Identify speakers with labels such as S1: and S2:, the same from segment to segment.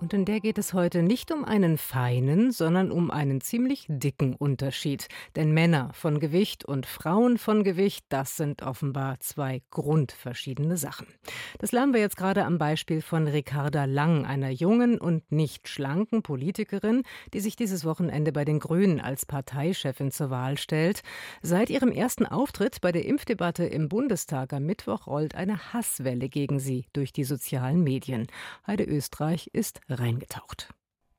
S1: Und in der geht es heute nicht um einen feinen, sondern um einen ziemlich dicken Unterschied. Denn Männer von Gewicht und Frauen von Gewicht, das sind offenbar zwei grundverschiedene Sachen. Das lernen wir jetzt gerade am Beispiel von Ricarda Lang, einer jungen und nicht schlanken Politikerin, die sich dieses Wochenende bei den Grünen als Parteichefin zur Wahl stellt. Seit ihrem ersten Auftritt bei der Impfdebatte im Bundestag am Mittwoch rollt eine Hasswelle gegen sie durch die sozialen Medien. Heide Österreich ist reingetaucht.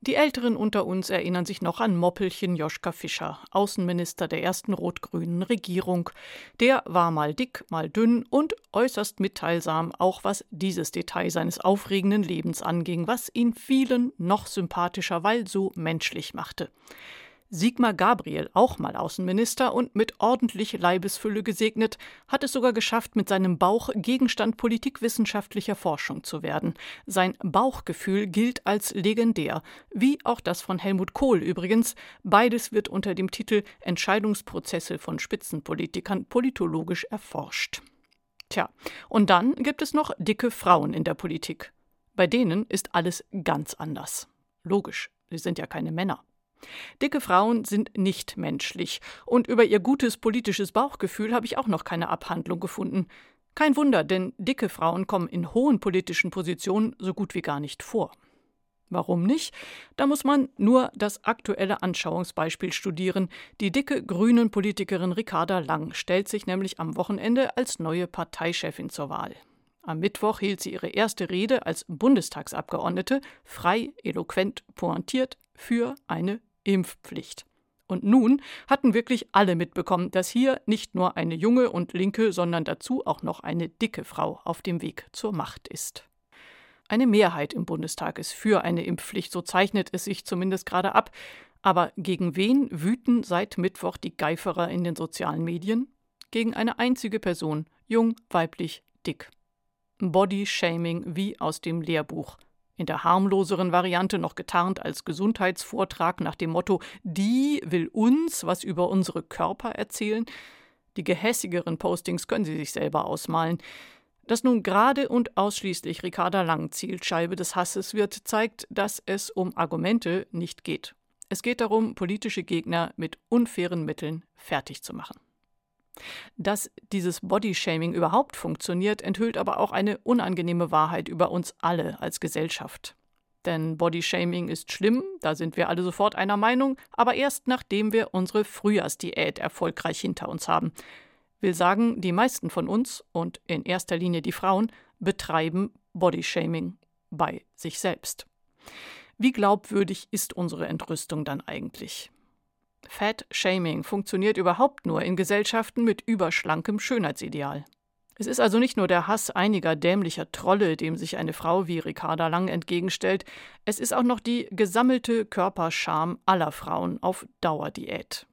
S2: Die Älteren unter uns erinnern sich noch an Moppelchen Joschka Fischer, Außenminister der ersten rot-grünen Regierung. Der war mal dick, mal dünn und äußerst mitteilsam, auch was dieses Detail seines aufregenden Lebens anging, was ihn vielen noch sympathischer, weil so menschlich machte. Sigmar Gabriel, auch mal Außenminister und mit ordentlich Leibesfülle gesegnet, hat es sogar geschafft, mit seinem Bauch Gegenstand politikwissenschaftlicher Forschung zu werden. Sein Bauchgefühl gilt als legendär, wie auch das von Helmut Kohl übrigens. Beides wird unter dem Titel Entscheidungsprozesse von Spitzenpolitikern politologisch erforscht. Tja, und dann gibt es noch dicke Frauen in der Politik. Bei denen ist alles ganz anders. Logisch, sie sind ja keine Männer. Dicke Frauen sind nicht menschlich, und über ihr gutes politisches Bauchgefühl habe ich auch noch keine Abhandlung gefunden. Kein Wunder, denn dicke Frauen kommen in hohen politischen Positionen so gut wie gar nicht vor. Warum nicht? Da muss man nur das aktuelle Anschauungsbeispiel studieren. Die dicke grünen Politikerin Ricarda Lang stellt sich nämlich am Wochenende als neue Parteichefin zur Wahl. Am Mittwoch hielt sie ihre erste Rede als Bundestagsabgeordnete, frei, eloquent, pointiert für eine Impfpflicht. Und nun hatten wirklich alle mitbekommen, dass hier nicht nur eine junge und linke, sondern dazu auch noch eine dicke Frau auf dem Weg zur Macht ist. Eine Mehrheit im Bundestag ist für eine Impfpflicht, so zeichnet es sich zumindest gerade ab. Aber gegen wen wüten seit Mittwoch die Geiferer in den sozialen Medien? Gegen eine einzige Person, jung, weiblich, dick. Body-Shaming wie aus dem Lehrbuch in der harmloseren Variante noch getarnt als Gesundheitsvortrag nach dem Motto Die will uns was über unsere Körper erzählen. Die gehässigeren Postings können Sie sich selber ausmalen. Dass nun gerade und ausschließlich Ricarda Lang Zielscheibe des Hasses wird, zeigt, dass es um Argumente nicht geht. Es geht darum, politische Gegner mit unfairen Mitteln fertig zu machen. Dass dieses Bodyshaming überhaupt funktioniert, enthüllt aber auch eine unangenehme Wahrheit über uns alle als Gesellschaft. Denn Bodyshaming ist schlimm, da sind wir alle sofort einer Meinung, aber erst nachdem wir unsere Frühjahrsdiät erfolgreich hinter uns haben. Will sagen, die meisten von uns und in erster Linie die Frauen betreiben Bodyshaming bei sich selbst. Wie glaubwürdig ist unsere Entrüstung dann eigentlich? Fat-Shaming funktioniert überhaupt nur in Gesellschaften mit überschlankem Schönheitsideal. Es ist also nicht nur der Hass einiger dämlicher Trolle, dem sich eine Frau wie Ricarda Lang entgegenstellt, es ist auch noch die gesammelte Körperscham aller Frauen auf Dauerdiät.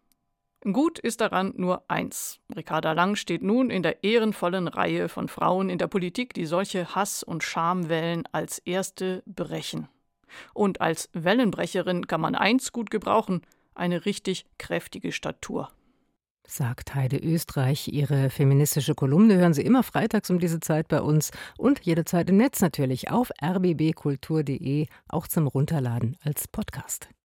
S2: Gut ist daran nur eins. Ricarda Lang steht nun in der ehrenvollen Reihe von Frauen in der Politik, die solche Hass- und Schamwellen als erste brechen. Und als Wellenbrecherin kann man eins gut gebrauchen, eine richtig kräftige Statur.
S1: Sagt Heide Österreich. Ihre feministische Kolumne hören Sie immer freitags um diese Zeit bei uns und jederzeit im Netz natürlich auf rbbkultur.de, auch zum Runterladen als Podcast.